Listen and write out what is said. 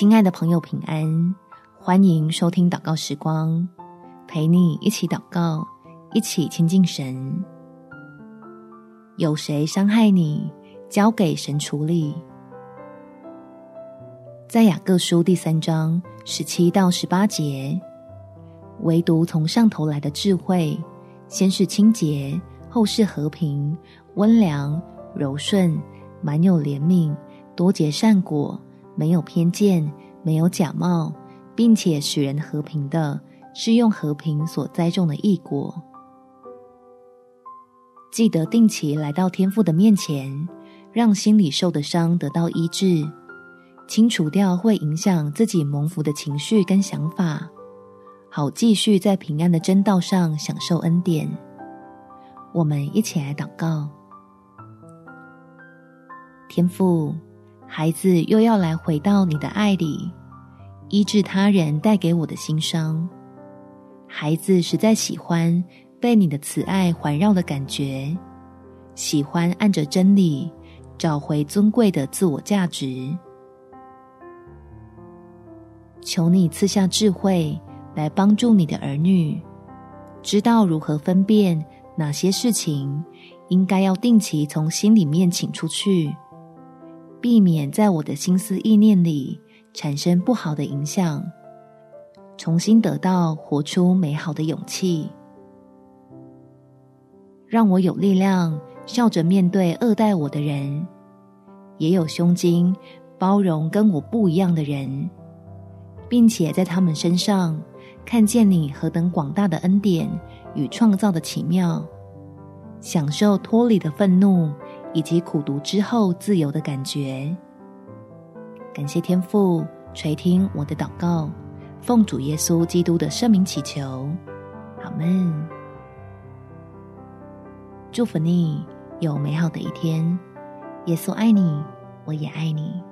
亲爱的朋友，平安！欢迎收听祷告时光，陪你一起祷告，一起亲近神。有谁伤害你，交给神处理。在雅各书第三章十七到十八节，唯独从上头来的智慧，先是清洁，后是和平，温良、柔顺，满有怜悯，多结善果。没有偏见，没有假冒，并且使人和平的，是用和平所栽种的异果。记得定期来到天父的面前，让心里受的伤得到医治，清除掉会影响自己蒙福的情绪跟想法，好继续在平安的真道上享受恩典。我们一起来祷告，天父。孩子又要来回到你的爱里，医治他人带给我的心伤。孩子实在喜欢被你的慈爱环绕的感觉，喜欢按着真理找回尊贵的自我价值。求你赐下智慧来帮助你的儿女，知道如何分辨哪些事情应该要定期从心里面请出去。避免在我的心思意念里产生不好的影响，重新得到活出美好的勇气，让我有力量笑着面对恶待我的人，也有胸襟包容跟我不一样的人，并且在他们身上看见你何等广大的恩典与创造的奇妙，享受脱离的愤怒。以及苦读之后自由的感觉。感谢天父垂听我的祷告，奉主耶稣基督的圣名祈求，阿门。祝福你有美好的一天。耶稣爱你，我也爱你。